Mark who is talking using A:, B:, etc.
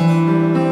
A: Música